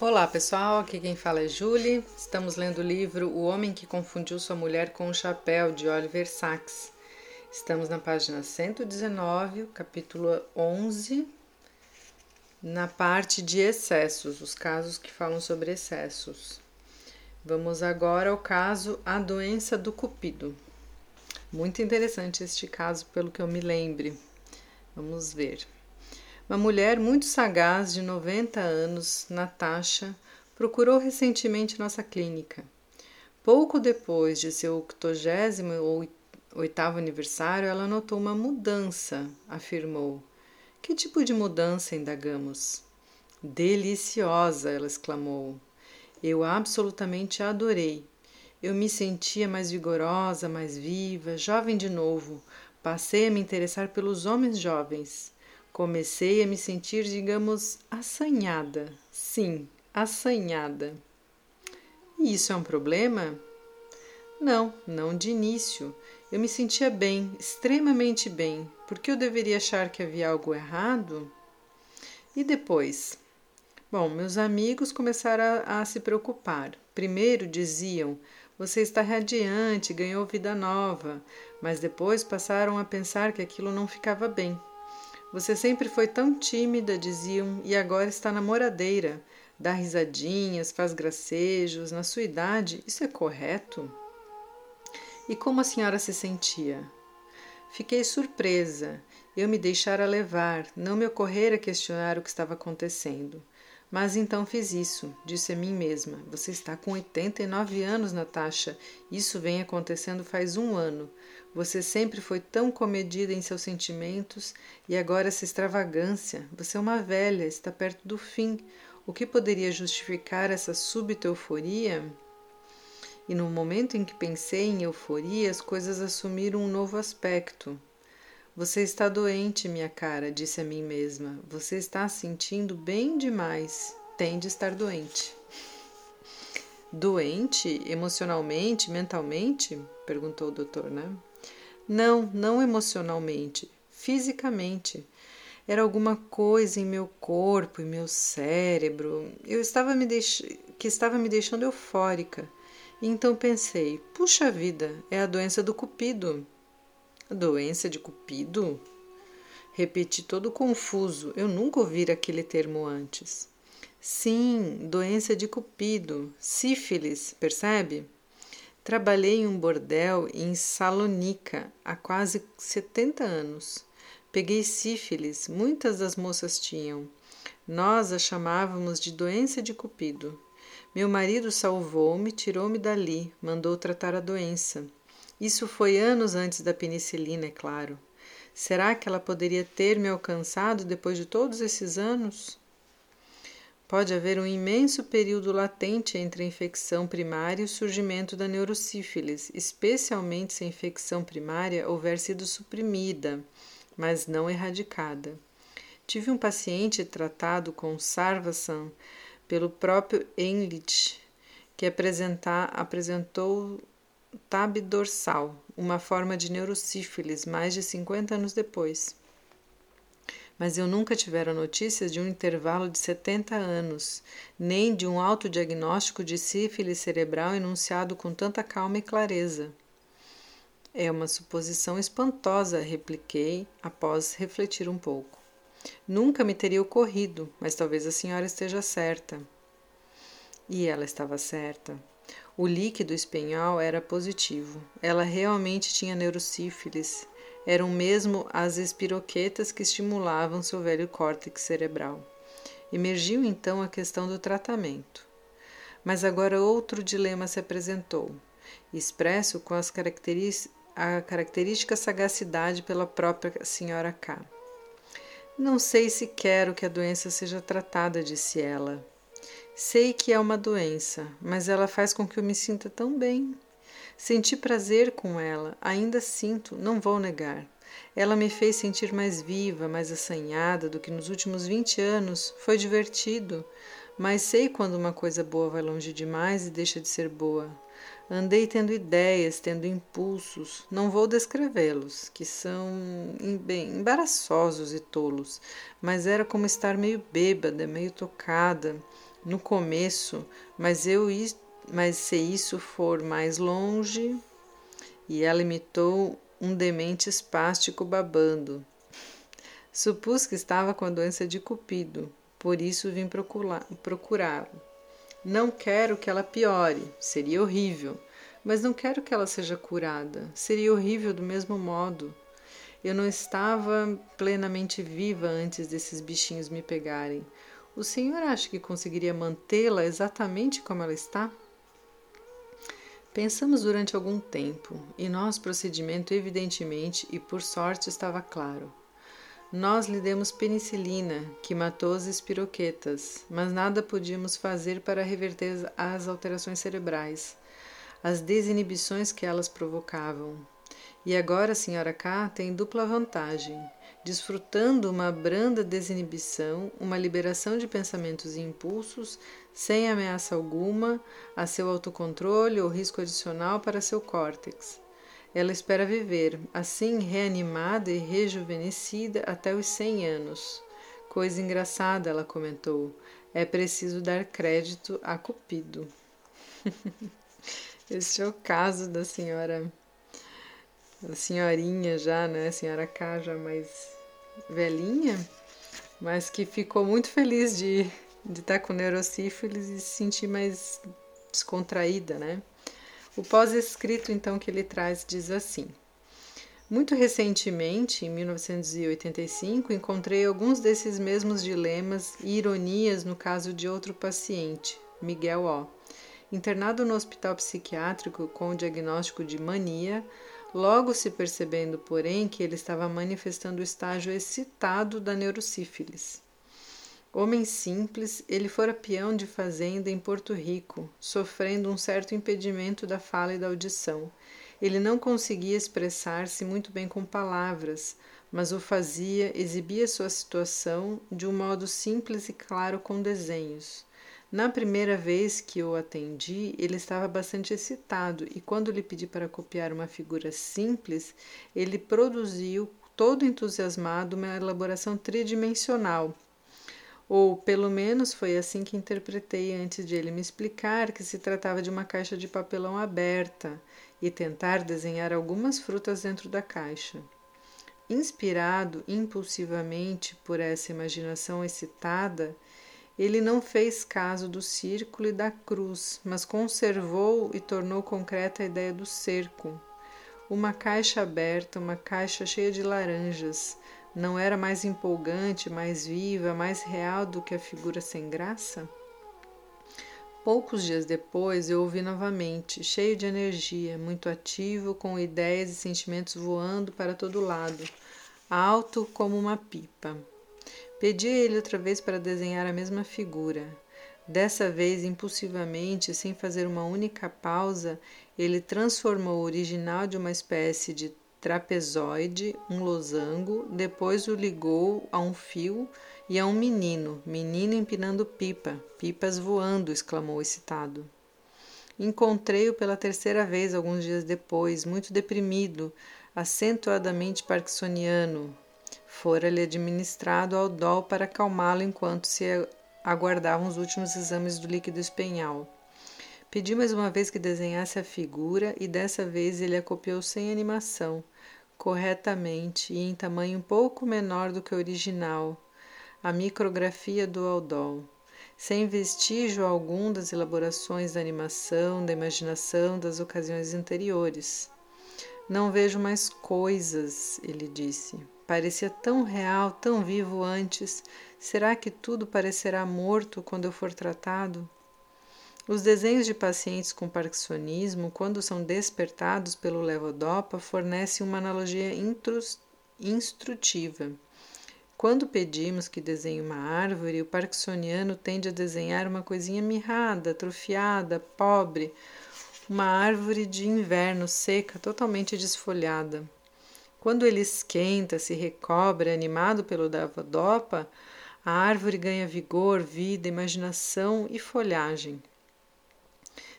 Olá pessoal, aqui quem fala é Julie. Estamos lendo o livro O Homem que Confundiu Sua Mulher com o Chapéu, de Oliver Sacks. Estamos na página 119, capítulo 11, na parte de excessos, os casos que falam sobre excessos. Vamos agora ao caso A Doença do Cupido. Muito interessante este caso, pelo que eu me lembre. Vamos ver. Uma mulher muito sagaz, de 90 anos, Natasha, procurou recentemente nossa clínica. Pouco depois de seu 88 aniversário, ela notou uma mudança, afirmou. Que tipo de mudança? indagamos. Deliciosa, ela exclamou. Eu absolutamente adorei. Eu me sentia mais vigorosa, mais viva, jovem de novo. Passei a me interessar pelos homens jovens. Comecei a me sentir, digamos, assanhada. Sim, assanhada. E isso é um problema? Não, não de início. Eu me sentia bem, extremamente bem. Por que eu deveria achar que havia algo errado? E depois? Bom, meus amigos começaram a, a se preocupar. Primeiro diziam: Você está radiante, ganhou vida nova. Mas depois passaram a pensar que aquilo não ficava bem. Você sempre foi tão tímida, diziam, e agora está namoradeira. Dá risadinhas, faz gracejos. Na sua idade, isso é correto? E como a senhora se sentia? Fiquei surpresa. Eu me deixara levar, não me ocorrera questionar o que estava acontecendo. Mas então fiz isso, disse a mim mesma. Você está com 89 anos, Natasha. Isso vem acontecendo faz um ano. Você sempre foi tão comedida em seus sentimentos e agora essa extravagância. Você é uma velha, está perto do fim. O que poderia justificar essa súbita euforia? E no momento em que pensei em euforia, as coisas assumiram um novo aspecto. Você está doente, minha cara, disse a mim mesma. Você está sentindo bem demais. Tem de estar doente. Doente emocionalmente, mentalmente? perguntou o doutor, né? Não, não emocionalmente, fisicamente. Era alguma coisa em meu corpo, em meu cérebro. Eu estava me deix... que estava me deixando eufórica. E então pensei: puxa vida, é a doença do cupido. A doença de cupido? Repeti todo confuso. Eu nunca ouvira aquele termo antes. Sim, doença de cupido, sífilis, percebe? Trabalhei em um bordel em Salonica há quase 70 anos. Peguei sífilis, muitas das moças tinham. Nós a chamávamos de doença de Cupido. Meu marido salvou-me, tirou-me dali, mandou tratar a doença. Isso foi anos antes da penicilina, é claro. Será que ela poderia ter me alcançado depois de todos esses anos? Pode haver um imenso período latente entre a infecção primária e o surgimento da neurosífilis, especialmente se a infecção primária houver sido suprimida, mas não erradicada. Tive um paciente tratado com Sarvasan pelo próprio Enlich, que apresentou tab dorsal, uma forma de neurosífilis, mais de 50 anos depois mas eu nunca tivera notícias de um intervalo de 70 anos, nem de um autodiagnóstico de sífilis cerebral enunciado com tanta calma e clareza. É uma suposição espantosa, repliquei após refletir um pouco. Nunca me teria ocorrido, mas talvez a senhora esteja certa. E ela estava certa. O líquido espanhol era positivo. Ela realmente tinha neurosífilis eram mesmo as espiroquetas que estimulavam seu velho córtex cerebral. Emergiu então a questão do tratamento. Mas agora outro dilema se apresentou, expresso com a característica sagacidade pela própria senhora K. Não sei se quero que a doença seja tratada, disse ela. Sei que é uma doença, mas ela faz com que eu me sinta tão bem. Senti prazer com ela, ainda sinto, não vou negar. Ela me fez sentir mais viva, mais assanhada do que nos últimos vinte anos. Foi divertido, mas sei quando uma coisa boa vai longe demais e deixa de ser boa. Andei tendo ideias, tendo impulsos, não vou descrevê-los, que são bem embaraçosos e tolos, mas era como estar meio bêbada, meio tocada, no começo, mas eu mas se isso for mais longe, e ela imitou um demente espástico babando. Supus que estava com a doença de Cupido, por isso vim procurá-lo. Não quero que ela piore, seria horrível, mas não quero que ela seja curada, seria horrível do mesmo modo. Eu não estava plenamente viva antes desses bichinhos me pegarem. O senhor acha que conseguiria mantê-la exatamente como ela está? Pensamos durante algum tempo, e nosso procedimento, evidentemente e por sorte, estava claro. Nós lhe demos penicilina, que matou as espiroquetas, mas nada podíamos fazer para reverter as alterações cerebrais, as desinibições que elas provocavam. E agora a senhora K tem dupla vantagem, desfrutando uma branda desinibição, uma liberação de pensamentos e impulsos, sem ameaça alguma a seu autocontrole ou risco adicional para seu córtex. Ela espera viver, assim reanimada e rejuvenescida até os 100 anos. Coisa engraçada, ela comentou. É preciso dar crédito a Cupido. Este é o caso da senhora, da senhorinha já, né? Senhora K já mais velhinha, mas que ficou muito feliz de, de estar com neurosífilis e se sentir mais descontraída, né? O pós-escrito, então, que ele traz diz assim: Muito recentemente, em 1985, encontrei alguns desses mesmos dilemas e ironias no caso de outro paciente, Miguel O. Internado no hospital psiquiátrico com o diagnóstico de mania, logo se percebendo, porém, que ele estava manifestando o estágio excitado da neurosífilis. Homem simples, ele fora peão de fazenda em Porto Rico, sofrendo um certo impedimento da fala e da audição. Ele não conseguia expressar-se muito bem com palavras, mas o fazia, exibia sua situação de um modo simples e claro com desenhos. Na primeira vez que o atendi, ele estava bastante excitado e, quando lhe pedi para copiar uma figura simples, ele produziu, todo entusiasmado, uma elaboração tridimensional ou pelo menos foi assim que interpretei antes de ele me explicar que se tratava de uma caixa de papelão aberta e tentar desenhar algumas frutas dentro da caixa. Inspirado impulsivamente por essa imaginação excitada, ele não fez caso do círculo e da cruz, mas conservou e tornou concreta a ideia do cerco. Uma caixa aberta, uma caixa cheia de laranjas, não era mais empolgante, mais viva, mais real do que a figura sem graça? Poucos dias depois eu ouvi novamente, cheio de energia, muito ativo, com ideias e sentimentos voando para todo lado, alto como uma pipa. Pedi a ele outra vez para desenhar a mesma figura. Dessa vez, impulsivamente, sem fazer uma única pausa, ele transformou o original de uma espécie de trapezoide, um losango, depois o ligou a um fio e a um menino, menino empinando pipa, pipas voando, exclamou excitado. Encontrei-o pela terceira vez alguns dias depois, muito deprimido, acentuadamente parkinsoniano. Fora-lhe administrado aldol para acalmá-lo enquanto se aguardavam os últimos exames do líquido espenhal. Pedi mais uma vez que desenhasse a figura e dessa vez ele a copiou sem animação, corretamente e em tamanho um pouco menor do que o original, a micrografia do Aldol, sem vestígio algum das elaborações da animação, da imaginação das ocasiões anteriores. Não vejo mais coisas, ele disse. Parecia tão real, tão vivo antes. Será que tudo parecerá morto quando eu for tratado? Os desenhos de pacientes com parkinsonismo, quando são despertados pelo levodopa, fornecem uma analogia instrutiva. Quando pedimos que desenhe uma árvore, o parkinsoniano tende a desenhar uma coisinha mirrada, atrofiada, pobre, uma árvore de inverno seca, totalmente desfolhada. Quando ele esquenta, se recobre, animado pelo levodopa, a árvore ganha vigor, vida, imaginação e folhagem.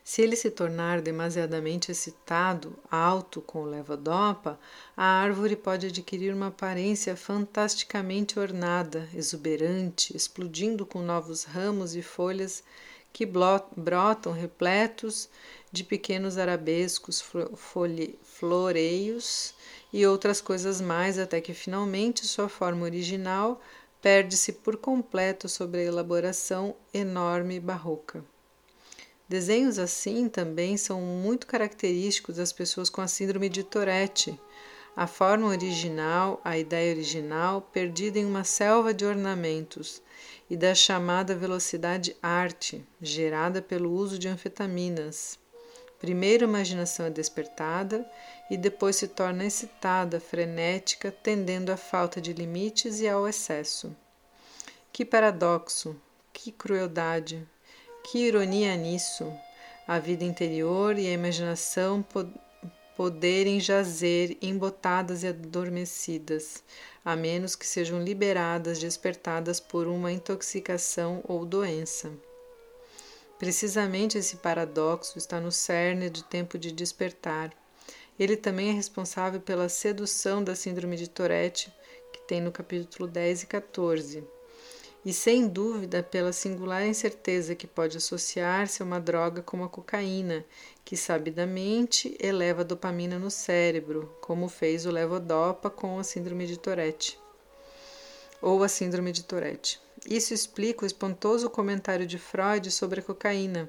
Se ele se tornar demasiadamente excitado, alto com o levodopa, a árvore pode adquirir uma aparência fantasticamente ornada, exuberante, explodindo com novos ramos e folhas que brotam repletos de pequenos arabescos, floreios e outras coisas mais, até que finalmente sua forma original perde-se por completo sobre a elaboração enorme barroca. Desenhos assim também são muito característicos das pessoas com a síndrome de Tourette. A forma original, a ideia original, perdida em uma selva de ornamentos, e da chamada velocidade arte, gerada pelo uso de anfetaminas. Primeiro a imaginação é despertada e depois se torna excitada, frenética, tendendo à falta de limites e ao excesso. Que paradoxo, que crueldade, que ironia nisso! A vida interior e a imaginação poderem jazer embotadas e adormecidas, a menos que sejam liberadas, despertadas por uma intoxicação ou doença. Precisamente esse paradoxo está no cerne do tempo de despertar. Ele também é responsável pela sedução da síndrome de Tourette, que tem no capítulo 10 e 14 e sem dúvida pela singular incerteza que pode associar-se a uma droga como a cocaína, que sabidamente eleva a dopamina no cérebro, como fez o levodopa com a síndrome de Tourette. Ou a síndrome de Tourette. Isso explica o espantoso comentário de Freud sobre a cocaína,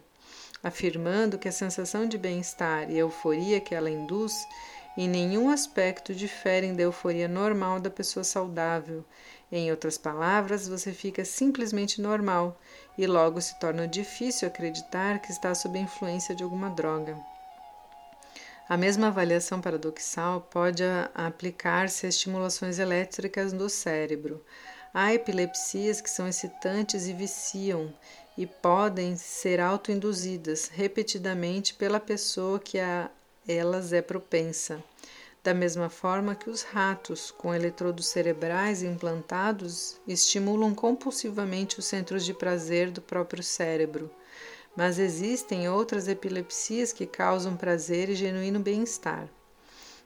afirmando que a sensação de bem-estar e euforia que ela induz em nenhum aspecto diferem da euforia normal da pessoa saudável em outras palavras, você fica simplesmente normal e logo se torna difícil acreditar que está sob a influência de alguma droga. A mesma avaliação paradoxal pode aplicar-se a estimulações elétricas do cérebro. Há epilepsias que são excitantes e viciam e podem ser autoinduzidas repetidamente pela pessoa que a elas é propensa da mesma forma que os ratos, com eletrodos cerebrais implantados, estimulam compulsivamente os centros de prazer do próprio cérebro. Mas existem outras epilepsias que causam prazer e genuíno bem-estar.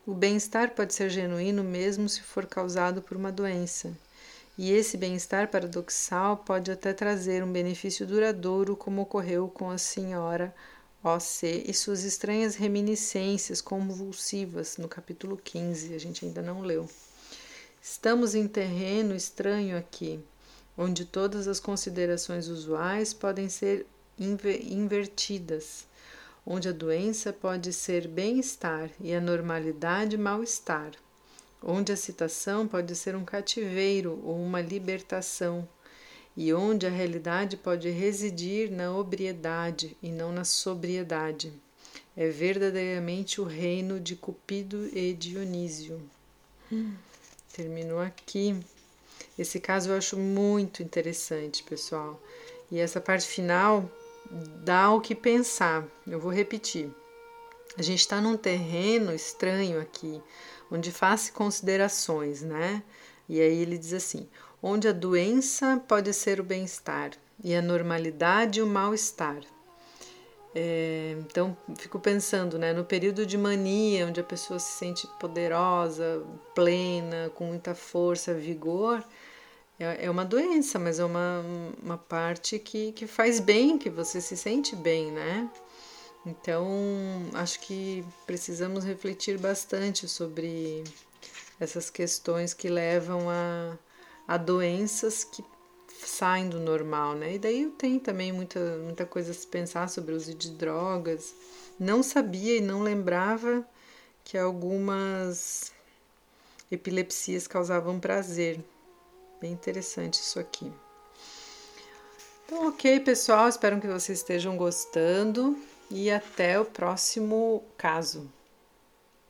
O bem-estar pode ser genuíno mesmo se for causado por uma doença. E esse bem-estar paradoxal pode até trazer um benefício duradouro, como ocorreu com a senhora OC e suas estranhas reminiscências convulsivas no capítulo 15, a gente ainda não leu. Estamos em terreno estranho aqui, onde todas as considerações usuais podem ser invertidas, onde a doença pode ser bem-estar e a normalidade mal-estar, onde a citação pode ser um cativeiro ou uma libertação e onde a realidade pode residir na obriedade e não na sobriedade. É verdadeiramente o reino de Cupido e Dionísio. Terminou aqui. Esse caso eu acho muito interessante, pessoal. E essa parte final dá o que pensar. Eu vou repetir. A gente está num terreno estranho aqui, onde faz considerações, né? E aí ele diz assim: onde a doença pode ser o bem-estar e a normalidade o mal-estar. É, então, fico pensando, né, no período de mania, onde a pessoa se sente poderosa, plena, com muita força, vigor, é, é uma doença, mas é uma, uma parte que, que faz bem, que você se sente bem, né? Então, acho que precisamos refletir bastante sobre essas questões que levam a a doenças que saem do normal, né? E daí tenho também muita, muita coisa a se pensar sobre o uso de drogas. Não sabia e não lembrava que algumas epilepsias causavam prazer. Bem interessante isso aqui. Então, ok, pessoal, espero que vocês estejam gostando e até o próximo caso.